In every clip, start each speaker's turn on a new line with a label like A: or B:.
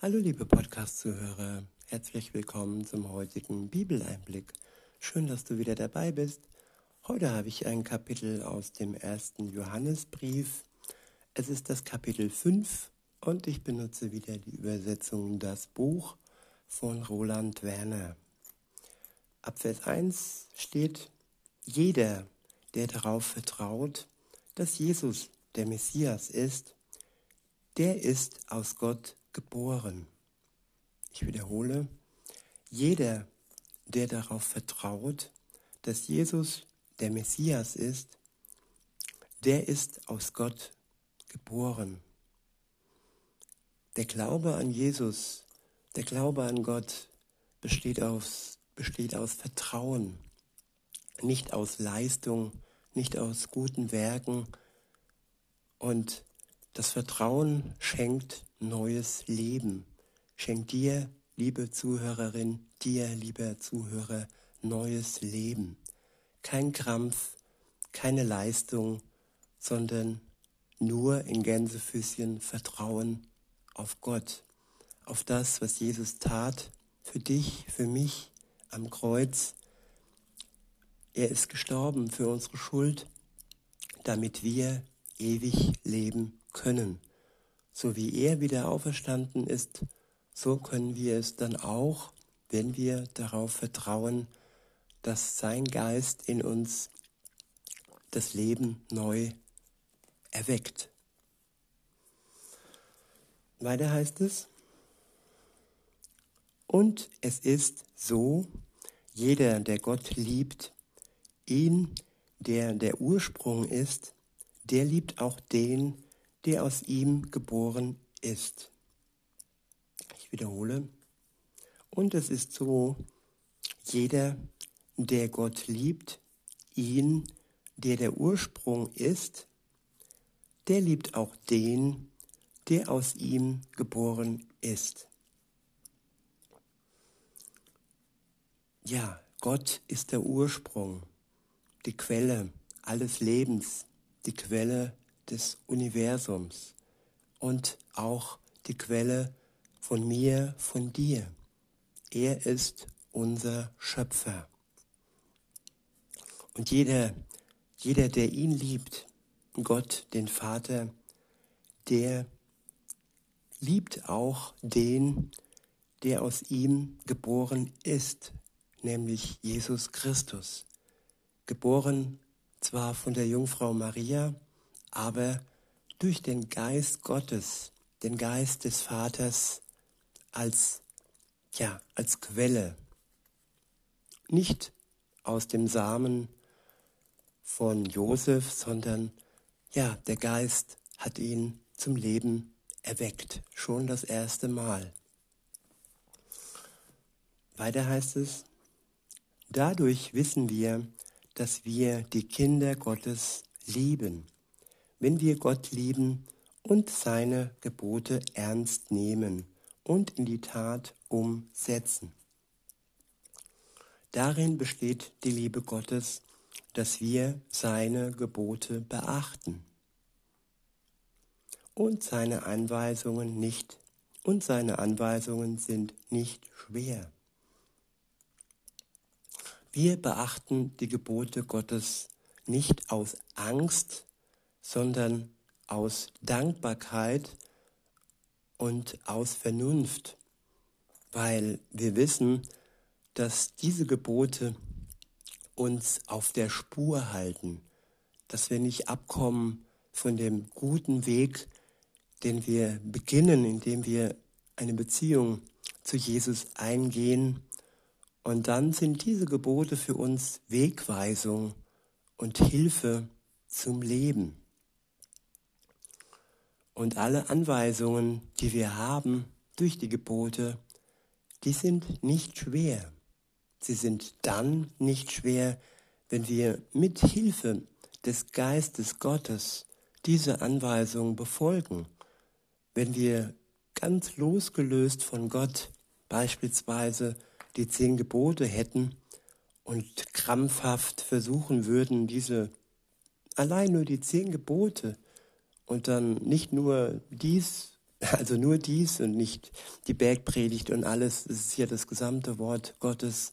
A: Hallo liebe Podcast-Zuhörer, herzlich willkommen zum heutigen Bibeleinblick. Schön, dass du wieder dabei bist. Heute habe ich ein Kapitel aus dem ersten Johannesbrief. Es ist das Kapitel 5 und ich benutze wieder die Übersetzung Das Buch von Roland Werner. Ab Vers 1 steht, jeder, der darauf vertraut, dass Jesus der Messias ist, der ist aus Gott geboren. Ich wiederhole, jeder, der darauf vertraut, dass Jesus der Messias ist, der ist aus Gott geboren. Der Glaube an Jesus, der Glaube an Gott besteht aus, besteht aus Vertrauen, nicht aus Leistung, nicht aus guten Werken. Und das Vertrauen schenkt neues Leben, schenkt dir, liebe Zuhörerin, dir, lieber Zuhörer, neues Leben kein Krampf, keine Leistung, sondern nur in Gänsefüßchen Vertrauen auf Gott, auf das, was Jesus tat, für dich, für mich am Kreuz. Er ist gestorben für unsere Schuld, damit wir ewig leben können. So wie er wieder auferstanden ist, so können wir es dann auch, wenn wir darauf vertrauen, dass sein Geist in uns das Leben neu erweckt. Weiter heißt es, und es ist so, jeder, der Gott liebt, ihn, der der Ursprung ist, der liebt auch den, der aus ihm geboren ist. Ich wiederhole, und es ist so, jeder, der Gott liebt, ihn, der der Ursprung ist, der liebt auch den, der aus ihm geboren ist. Ja, Gott ist der Ursprung, die Quelle alles Lebens, die Quelle des Universums und auch die Quelle von mir, von dir. Er ist unser Schöpfer. Und jeder, jeder, der ihn liebt, Gott, den Vater, der liebt auch den, der aus ihm geboren ist, nämlich Jesus Christus. Geboren zwar von der Jungfrau Maria, aber durch den Geist Gottes, den Geist des Vaters als, ja, als Quelle. Nicht aus dem Samen von Josef, sondern ja, der Geist hat ihn zum Leben erweckt, schon das erste Mal. Weiter heißt es, dadurch wissen wir, dass wir die Kinder Gottes lieben, wenn wir Gott lieben und seine Gebote ernst nehmen und in die Tat umsetzen. Darin besteht die Liebe Gottes, dass wir seine Gebote beachten und seine Anweisungen nicht und seine Anweisungen sind nicht schwer. Wir beachten die Gebote Gottes nicht aus Angst, sondern aus Dankbarkeit und aus Vernunft, weil wir wissen, dass diese Gebote uns auf der Spur halten, dass wir nicht abkommen von dem guten Weg, den wir beginnen, indem wir eine Beziehung zu Jesus eingehen. Und dann sind diese Gebote für uns Wegweisung und Hilfe zum Leben. Und alle Anweisungen, die wir haben durch die Gebote, die sind nicht schwer. Sie sind dann nicht schwer, wenn wir mit Hilfe des Geistes Gottes diese Anweisungen befolgen, wenn wir ganz losgelöst von Gott beispielsweise die zehn Gebote hätten und krampfhaft versuchen würden, diese allein nur die zehn Gebote und dann nicht nur dies Also nur dies und nicht die Bergpredigt und alles. Es ist hier das gesamte Wort Gottes,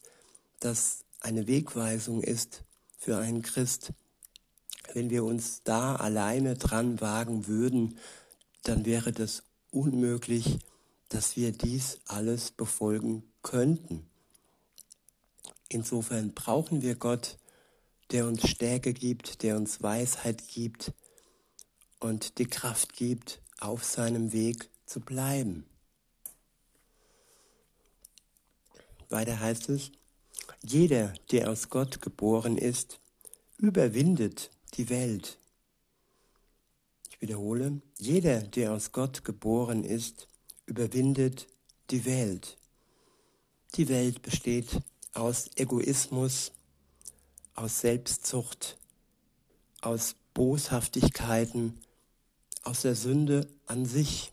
A: das eine Wegweisung ist für einen Christ. Wenn wir uns da alleine dran wagen würden, dann wäre das unmöglich, dass wir dies alles befolgen könnten. Insofern brauchen wir Gott, der uns Stärke gibt, der uns Weisheit gibt und die Kraft gibt, auf seinem Weg zu bleiben. Weiter heißt es, jeder, der aus Gott geboren ist, überwindet die Welt. Ich wiederhole, jeder, der aus Gott geboren ist, überwindet die Welt. Die Welt besteht aus Egoismus, aus Selbstzucht, aus Boshaftigkeiten, aus der Sünde an sich.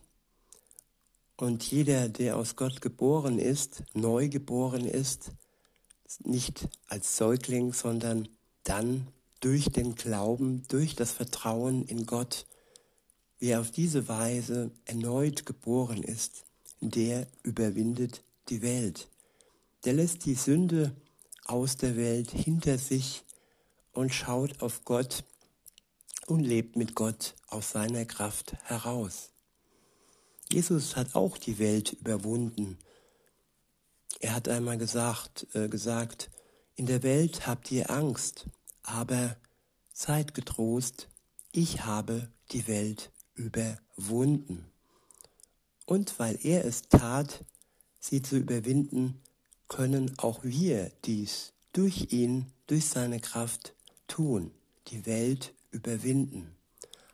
A: Und jeder, der aus Gott geboren ist, neu geboren ist, nicht als Säugling, sondern dann durch den Glauben, durch das Vertrauen in Gott, wer auf diese Weise erneut geboren ist, der überwindet die Welt. Der lässt die Sünde aus der Welt hinter sich und schaut auf Gott und lebt mit Gott aus seiner Kraft heraus. Jesus hat auch die Welt überwunden. Er hat einmal gesagt, äh, gesagt, in der Welt habt ihr Angst, aber seid getrost, ich habe die Welt überwunden. Und weil er es tat, sie zu überwinden, können auch wir dies durch ihn, durch seine Kraft tun, die Welt überwinden.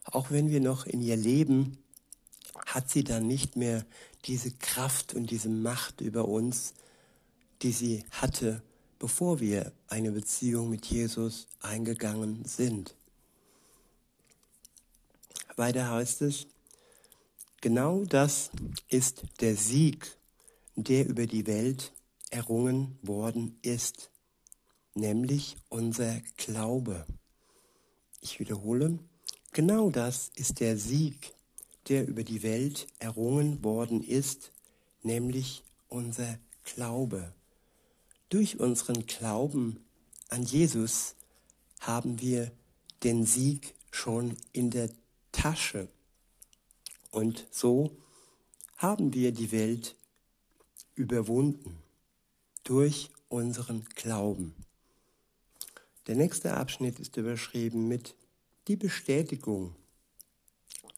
A: Auch wenn wir noch in ihr leben, hat sie dann nicht mehr diese Kraft und diese Macht über uns, die sie hatte, bevor wir eine Beziehung mit Jesus eingegangen sind. Weiter heißt es, genau das ist der Sieg, der über die Welt errungen worden ist, nämlich unser Glaube. Ich wiederhole, genau das ist der Sieg, der über die Welt errungen worden ist, nämlich unser Glaube. Durch unseren Glauben an Jesus haben wir den Sieg schon in der Tasche. Und so haben wir die Welt überwunden durch unseren Glauben. Der nächste Abschnitt ist überschrieben mit die Bestätigung.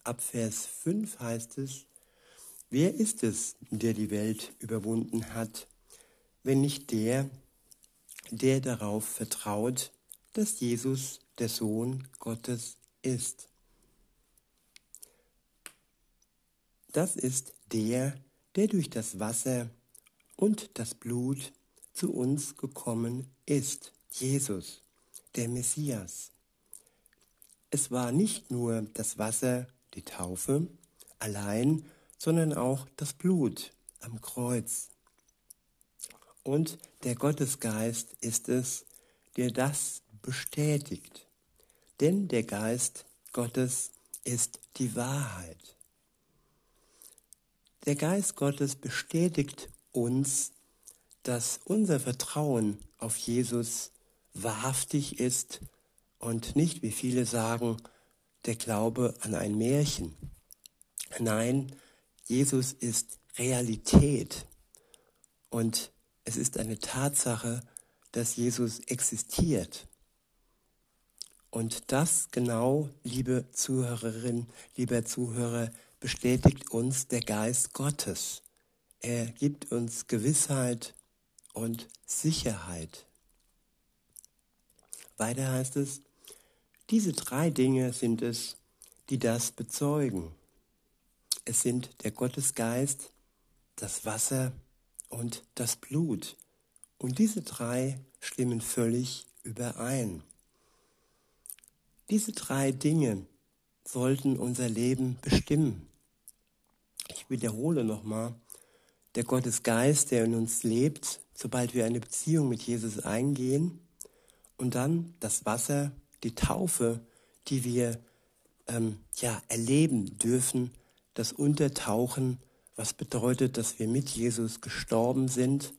A: Ab Vers 5 heißt es, wer ist es, der die Welt überwunden hat, wenn nicht der, der darauf vertraut, dass Jesus der Sohn Gottes ist. Das ist der, der durch das Wasser und das Blut zu uns gekommen ist, Jesus der Messias. Es war nicht nur das Wasser, die Taufe allein, sondern auch das Blut am Kreuz. Und der Gottesgeist ist es, der das bestätigt. Denn der Geist Gottes ist die Wahrheit. Der Geist Gottes bestätigt uns, dass unser Vertrauen auf Jesus wahrhaftig ist und nicht, wie viele sagen, der Glaube an ein Märchen. Nein, Jesus ist Realität und es ist eine Tatsache, dass Jesus existiert. Und das genau, liebe Zuhörerin, lieber Zuhörer, bestätigt uns der Geist Gottes. Er gibt uns Gewissheit und Sicherheit. Weiter heißt es, diese drei Dinge sind es, die das bezeugen. Es sind der Gottesgeist, das Wasser und das Blut. Und diese drei stimmen völlig überein. Diese drei Dinge sollten unser Leben bestimmen. Ich wiederhole nochmal, der Gottesgeist, der in uns lebt, sobald wir eine Beziehung mit Jesus eingehen, und dann das Wasser, die Taufe, die wir ähm, ja, erleben dürfen, das Untertauchen, was bedeutet, dass wir mit Jesus gestorben sind,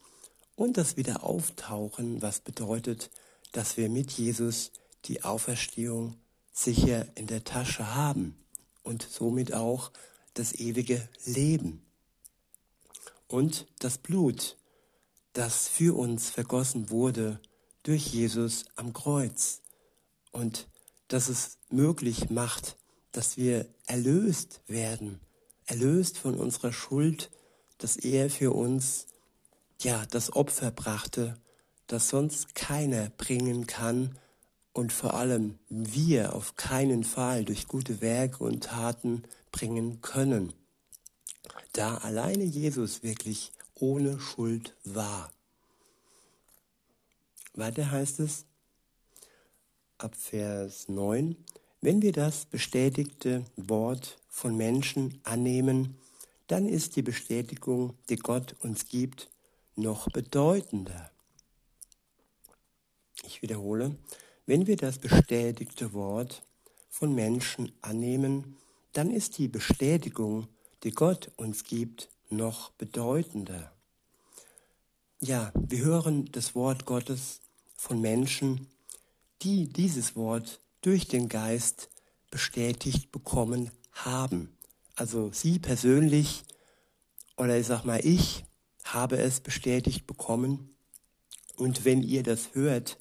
A: und das Wiederauftauchen, was bedeutet, dass wir mit Jesus die Auferstehung sicher in der Tasche haben und somit auch das ewige Leben. Und das Blut, das für uns vergossen wurde durch Jesus am Kreuz und das es möglich macht, dass wir erlöst werden, erlöst von unserer Schuld, dass er für uns ja das Opfer brachte, das sonst keiner bringen kann und vor allem wir auf keinen Fall durch gute Werke und Taten bringen können, da alleine Jesus wirklich ohne Schuld war. Weiter heißt es ab Vers 9, wenn wir das bestätigte Wort von Menschen annehmen, dann ist die Bestätigung, die Gott uns gibt, noch bedeutender. Ich wiederhole, wenn wir das bestätigte Wort von Menschen annehmen, dann ist die Bestätigung, die Gott uns gibt, noch bedeutender. Ja, wir hören das Wort Gottes von Menschen, die dieses Wort durch den Geist bestätigt bekommen haben. Also Sie persönlich oder ich sag mal ich habe es bestätigt bekommen. Und wenn ihr das hört,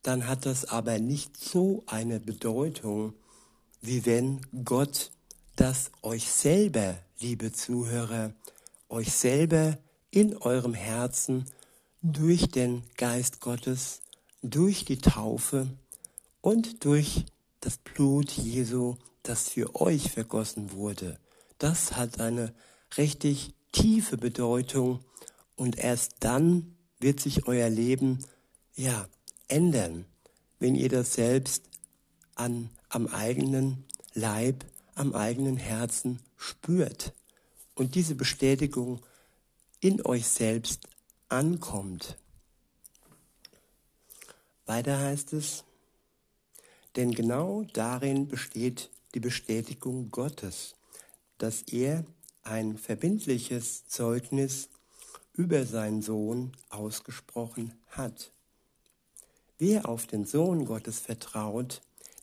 A: dann hat das aber nicht so eine Bedeutung, wie wenn Gott das euch selber, liebe Zuhörer, euch selber in eurem Herzen durch den Geist Gottes, durch die Taufe und durch das Blut Jesu, das für euch vergossen wurde. Das hat eine richtig tiefe Bedeutung und erst dann wird sich euer Leben ja ändern, wenn ihr das selbst an, am eigenen Leib, am eigenen Herzen spürt und diese Bestätigung in euch selbst ankommt. Weiter heißt es, denn genau darin besteht die Bestätigung Gottes, dass er ein verbindliches Zeugnis über seinen Sohn ausgesprochen hat. Wer auf den Sohn Gottes vertraut,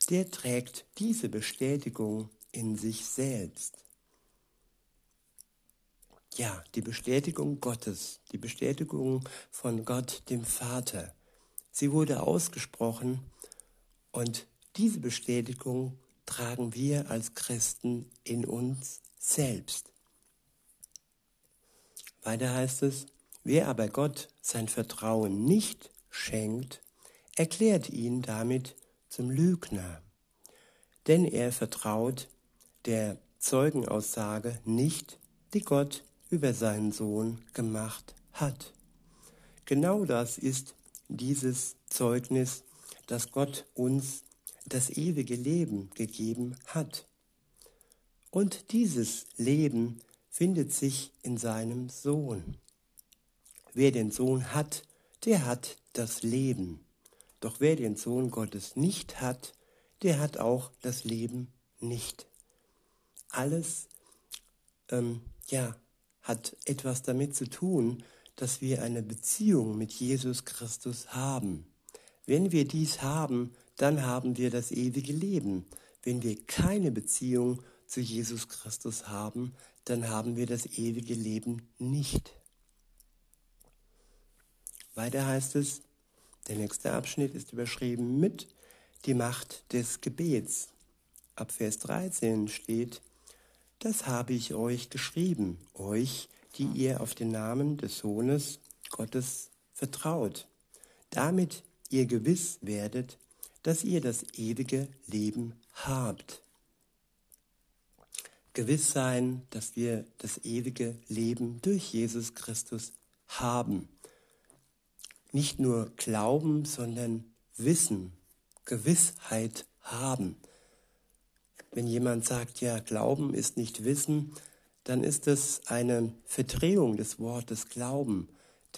A: der trägt diese Bestätigung in sich selbst. Ja, die Bestätigung Gottes, die Bestätigung von Gott dem Vater, sie wurde ausgesprochen und diese Bestätigung tragen wir als Christen in uns selbst. Weiter heißt es, wer aber Gott sein Vertrauen nicht schenkt, erklärt ihn damit zum Lügner. Denn er vertraut der Zeugenaussage nicht, die Gott über seinen Sohn gemacht hat. Genau das ist dieses Zeugnis, dass Gott uns das ewige Leben gegeben hat. Und dieses Leben findet sich in seinem Sohn. Wer den Sohn hat, der hat das Leben. Doch wer den Sohn Gottes nicht hat, der hat auch das Leben nicht. Alles, ähm, ja, hat etwas damit zu tun, dass wir eine Beziehung mit Jesus Christus haben. Wenn wir dies haben, dann haben wir das ewige Leben. Wenn wir keine Beziehung zu Jesus Christus haben, dann haben wir das ewige Leben nicht. Weiter heißt es, der nächste Abschnitt ist überschrieben mit die Macht des Gebets. Ab Vers 13 steht, das habe ich euch geschrieben, euch, die ihr auf den Namen des Sohnes Gottes vertraut, damit ihr gewiss werdet, dass ihr das ewige Leben habt gewiss sein, dass wir das ewige Leben durch Jesus Christus haben. Nicht nur glauben, sondern wissen, Gewissheit haben. Wenn jemand sagt, ja, Glauben ist nicht Wissen, dann ist es eine Verdrehung des Wortes Glauben.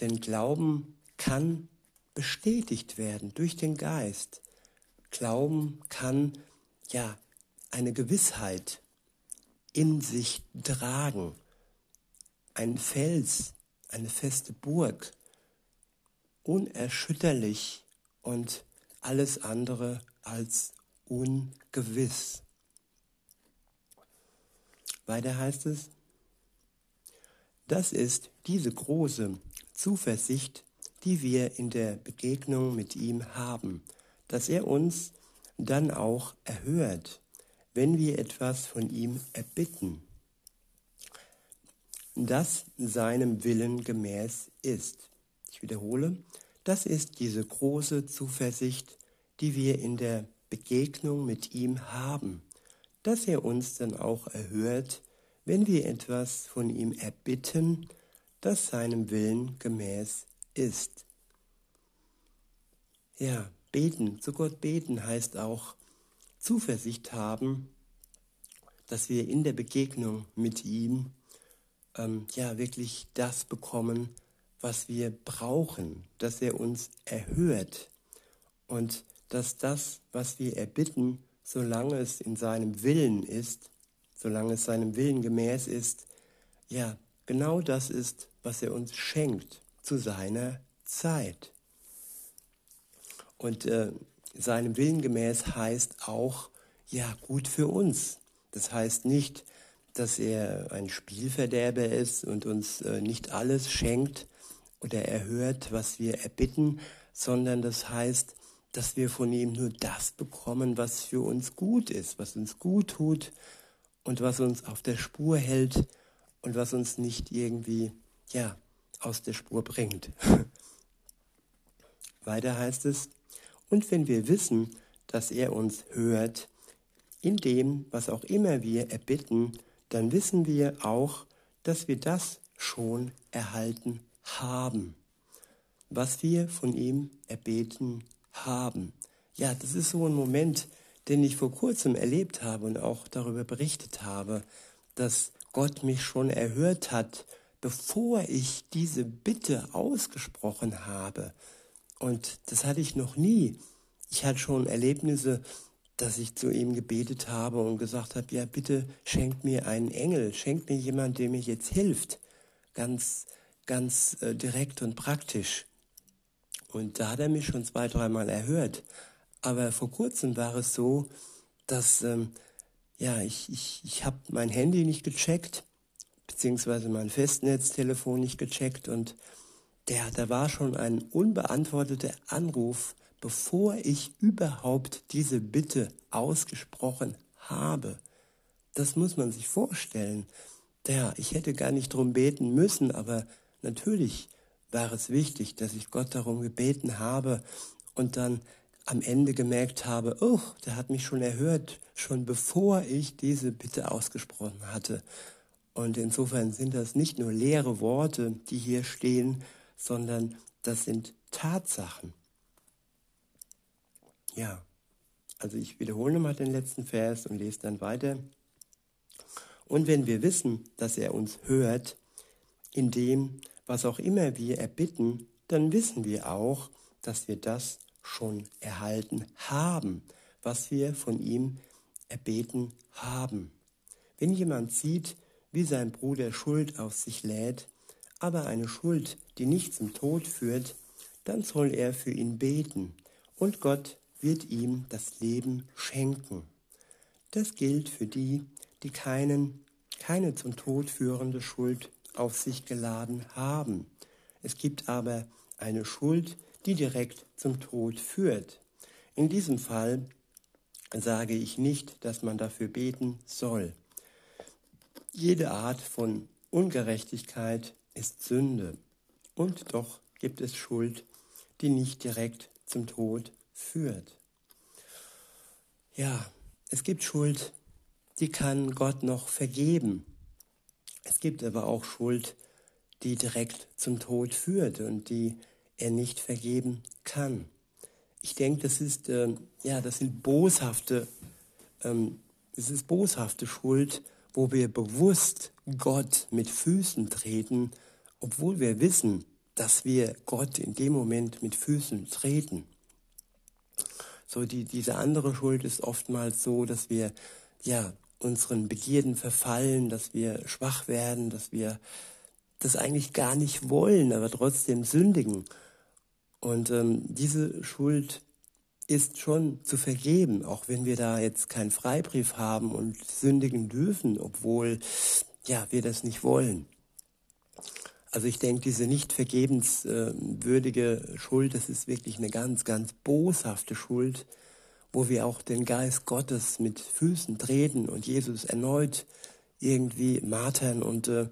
A: Denn Glauben kann bestätigt werden durch den Geist. Glauben kann ja eine Gewissheit in sich tragen. Ein Fels, eine feste Burg, unerschütterlich und alles andere als ungewiss. Weiter heißt es, das ist diese große Zuversicht, die wir in der Begegnung mit ihm haben, dass er uns dann auch erhört, wenn wir etwas von ihm erbitten, das seinem Willen gemäß ist. Ich wiederhole, das ist diese große Zuversicht, die wir in der Begegnung mit ihm haben, dass er uns dann auch erhört, wenn wir etwas von ihm erbitten, das seinem Willen gemäß ist. Ja, beten, zu Gott beten heißt auch Zuversicht haben, dass wir in der Begegnung mit ihm ähm, ja wirklich das bekommen, was wir brauchen, dass er uns erhört und dass das, was wir erbitten, solange es in seinem Willen ist, solange es seinem Willen gemäß ist, ja, genau das ist, was er uns schenkt zu seiner Zeit. Und äh, seinem Willen gemäß heißt auch, ja, gut für uns. Das heißt nicht, dass er ein Spielverderber ist und uns äh, nicht alles schenkt oder erhört, was wir erbitten, sondern das heißt, dass wir von ihm nur das bekommen, was für uns gut ist, was uns gut tut und was uns auf der Spur hält und was uns nicht irgendwie, ja, aus der Spur bringt. Weiter heißt es, und wenn wir wissen, dass er uns hört, in dem, was auch immer wir erbitten, dann wissen wir auch, dass wir das schon erhalten haben, was wir von ihm erbeten haben. Ja, das ist so ein Moment, den ich vor kurzem erlebt habe und auch darüber berichtet habe, dass Gott mich schon erhört hat, bevor ich diese Bitte ausgesprochen habe. Und das hatte ich noch nie. Ich hatte schon Erlebnisse, dass ich zu ihm gebetet habe und gesagt habe, ja bitte schenkt mir einen Engel, schenkt mir jemand, der mir jetzt hilft. Ganz, ganz äh, direkt und praktisch. Und da hat er mich schon zwei, dreimal erhört. Aber vor kurzem war es so, dass ähm, ja, ich, ich, ich habe mein Handy nicht gecheckt, beziehungsweise mein Festnetztelefon nicht gecheckt und der, da war schon ein unbeantworteter Anruf, bevor ich überhaupt diese Bitte ausgesprochen habe. Das muss man sich vorstellen. Ja, ich hätte gar nicht drum beten müssen, aber natürlich war es wichtig, dass ich Gott darum gebeten habe und dann am Ende gemerkt habe, oh, der hat mich schon erhört, schon bevor ich diese Bitte ausgesprochen hatte. Und insofern sind das nicht nur leere Worte, die hier stehen, sondern das sind Tatsachen. Ja, also ich wiederhole nochmal den letzten Vers und lese dann weiter. Und wenn wir wissen, dass er uns hört, in dem, was auch immer wir erbitten, dann wissen wir auch, dass wir das schon erhalten haben, was wir von ihm erbeten haben. Wenn jemand sieht, wie sein Bruder Schuld auf sich lädt, aber eine Schuld, die nicht zum Tod führt, dann soll er für ihn beten, und Gott wird ihm das Leben schenken. Das gilt für die, die keinen, keine zum Tod führende Schuld auf sich geladen haben. Es gibt aber eine Schuld, die direkt zum Tod führt. In diesem Fall sage ich nicht, dass man dafür beten soll. Jede Art von Ungerechtigkeit ist Sünde. Und doch gibt es Schuld, die nicht direkt zum Tod führt. Ja, es gibt Schuld, die kann Gott noch vergeben. Es gibt aber auch Schuld, die direkt zum Tod führt und die er nicht vergeben kann. Ich denke, das ist äh, ja, das sind boshafte, ähm, das ist boshafte Schuld, wo wir bewusst Gott mit Füßen treten, obwohl wir wissen, dass wir Gott in dem Moment mit Füßen treten. So die, diese andere Schuld ist oftmals so, dass wir ja unseren Begierden verfallen, dass wir schwach werden, dass wir das eigentlich gar nicht wollen, aber trotzdem sündigen. Und ähm, diese Schuld ist schon zu vergeben, auch wenn wir da jetzt keinen Freibrief haben und sündigen dürfen, obwohl ja wir das nicht wollen. Also ich denke, diese nicht vergebenswürdige Schuld, das ist wirklich eine ganz, ganz boshafte Schuld, wo wir auch den Geist Gottes mit Füßen treten und Jesus erneut irgendwie martern. Und äh,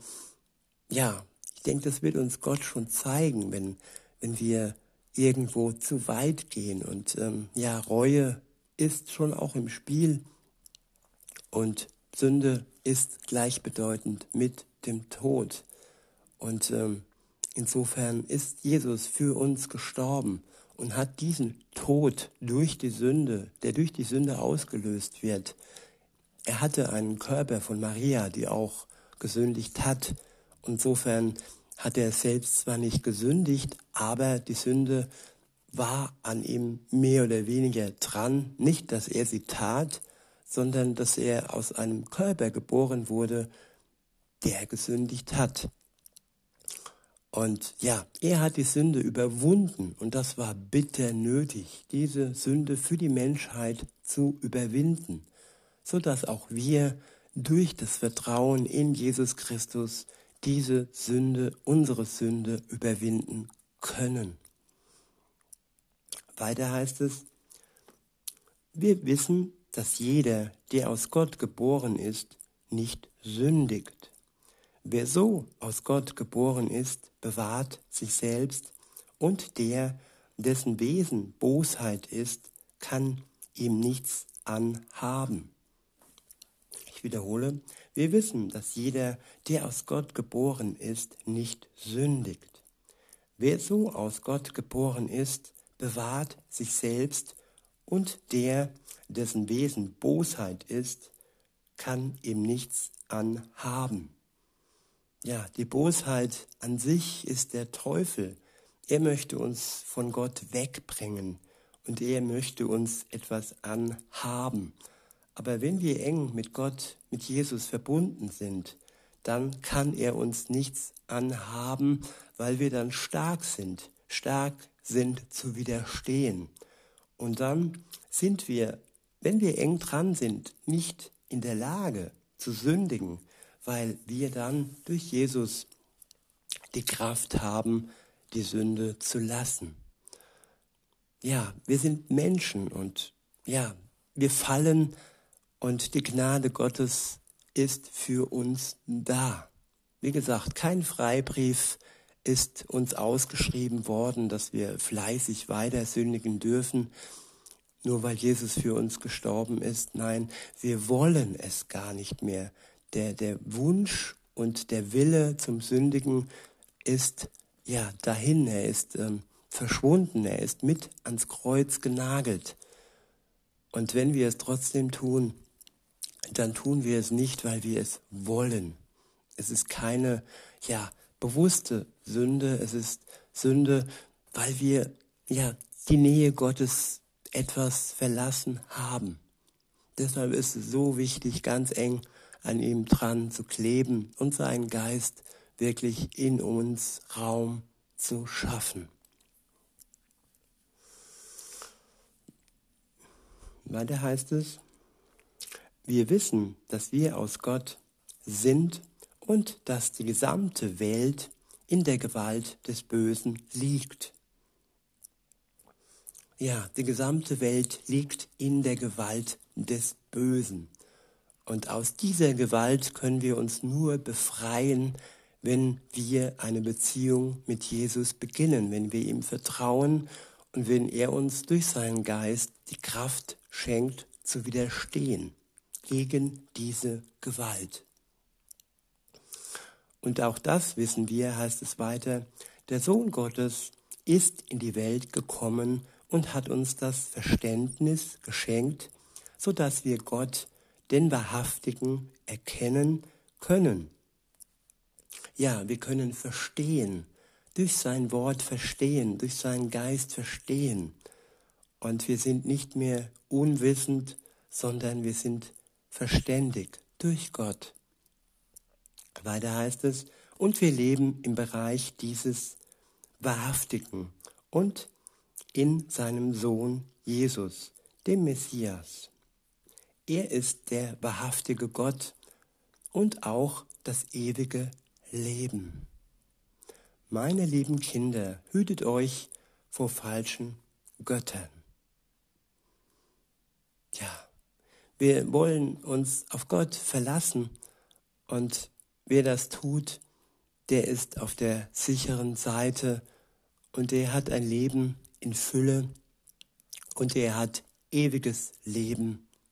A: ja, ich denke, das wird uns Gott schon zeigen, wenn, wenn wir irgendwo zu weit gehen. Und ähm, ja, Reue ist schon auch im Spiel und Sünde ist gleichbedeutend mit dem Tod. Und ähm, insofern ist Jesus für uns gestorben und hat diesen Tod durch die Sünde, der durch die Sünde ausgelöst wird. Er hatte einen Körper von Maria, die auch gesündigt hat. Insofern hat er selbst zwar nicht gesündigt, aber die Sünde war an ihm mehr oder weniger dran. Nicht, dass er sie tat, sondern dass er aus einem Körper geboren wurde, der gesündigt hat. Und ja, er hat die Sünde überwunden und das war bitter nötig, diese Sünde für die Menschheit zu überwinden, so dass auch wir durch das Vertrauen in Jesus Christus diese Sünde, unsere Sünde überwinden können. Weiter heißt es, wir wissen, dass jeder, der aus Gott geboren ist, nicht sündigt. Wer so aus Gott geboren ist, bewahrt sich selbst, und der, dessen Wesen Bosheit ist, kann ihm nichts anhaben. Ich wiederhole, wir wissen, dass jeder, der aus Gott geboren ist, nicht sündigt. Wer so aus Gott geboren ist, bewahrt sich selbst, und der, dessen Wesen Bosheit ist, kann ihm nichts anhaben. Ja, die Bosheit an sich ist der Teufel. Er möchte uns von Gott wegbringen und er möchte uns etwas anhaben. Aber wenn wir eng mit Gott, mit Jesus verbunden sind, dann kann er uns nichts anhaben, weil wir dann stark sind, stark sind zu widerstehen. Und dann sind wir, wenn wir eng dran sind, nicht in der Lage zu sündigen, weil wir dann durch Jesus die Kraft haben, die Sünde zu lassen. Ja, wir sind Menschen und ja, wir fallen und die Gnade Gottes ist für uns da. Wie gesagt, kein Freibrief ist uns ausgeschrieben worden, dass wir fleißig weiter sündigen dürfen, nur weil Jesus für uns gestorben ist. Nein, wir wollen es gar nicht mehr der, der Wunsch und der Wille zum Sündigen ist ja dahin, er ist ähm, verschwunden, er ist mit ans Kreuz genagelt. Und wenn wir es trotzdem tun, dann tun wir es nicht, weil wir es wollen. Es ist keine, ja, bewusste Sünde, es ist Sünde, weil wir, ja, die Nähe Gottes etwas verlassen haben. Deshalb ist es so wichtig, ganz eng an ihm dran zu kleben und seinen Geist wirklich in uns Raum zu schaffen. Weiter heißt es, wir wissen, dass wir aus Gott sind und dass die gesamte Welt in der Gewalt des Bösen liegt. Ja, die gesamte Welt liegt in der Gewalt des Bösen. Und aus dieser Gewalt können wir uns nur befreien, wenn wir eine Beziehung mit Jesus beginnen, wenn wir ihm vertrauen und wenn er uns durch seinen Geist die Kraft schenkt, zu widerstehen gegen diese Gewalt. Und auch das wissen wir, heißt es weiter, der Sohn Gottes ist in die Welt gekommen und hat uns das Verständnis geschenkt, so dass wir Gott den Wahrhaftigen erkennen können. Ja, wir können verstehen, durch sein Wort verstehen, durch seinen Geist verstehen. Und wir sind nicht mehr unwissend, sondern wir sind verständigt durch Gott. Weiter heißt es, und wir leben im Bereich dieses Wahrhaftigen und in seinem Sohn Jesus, dem Messias. Er ist der wahrhaftige Gott und auch das ewige Leben. Meine lieben Kinder, hütet euch vor falschen Göttern. Ja, wir wollen uns auf Gott verlassen und wer das tut, der ist auf der sicheren Seite und der hat ein Leben in Fülle und er hat ewiges Leben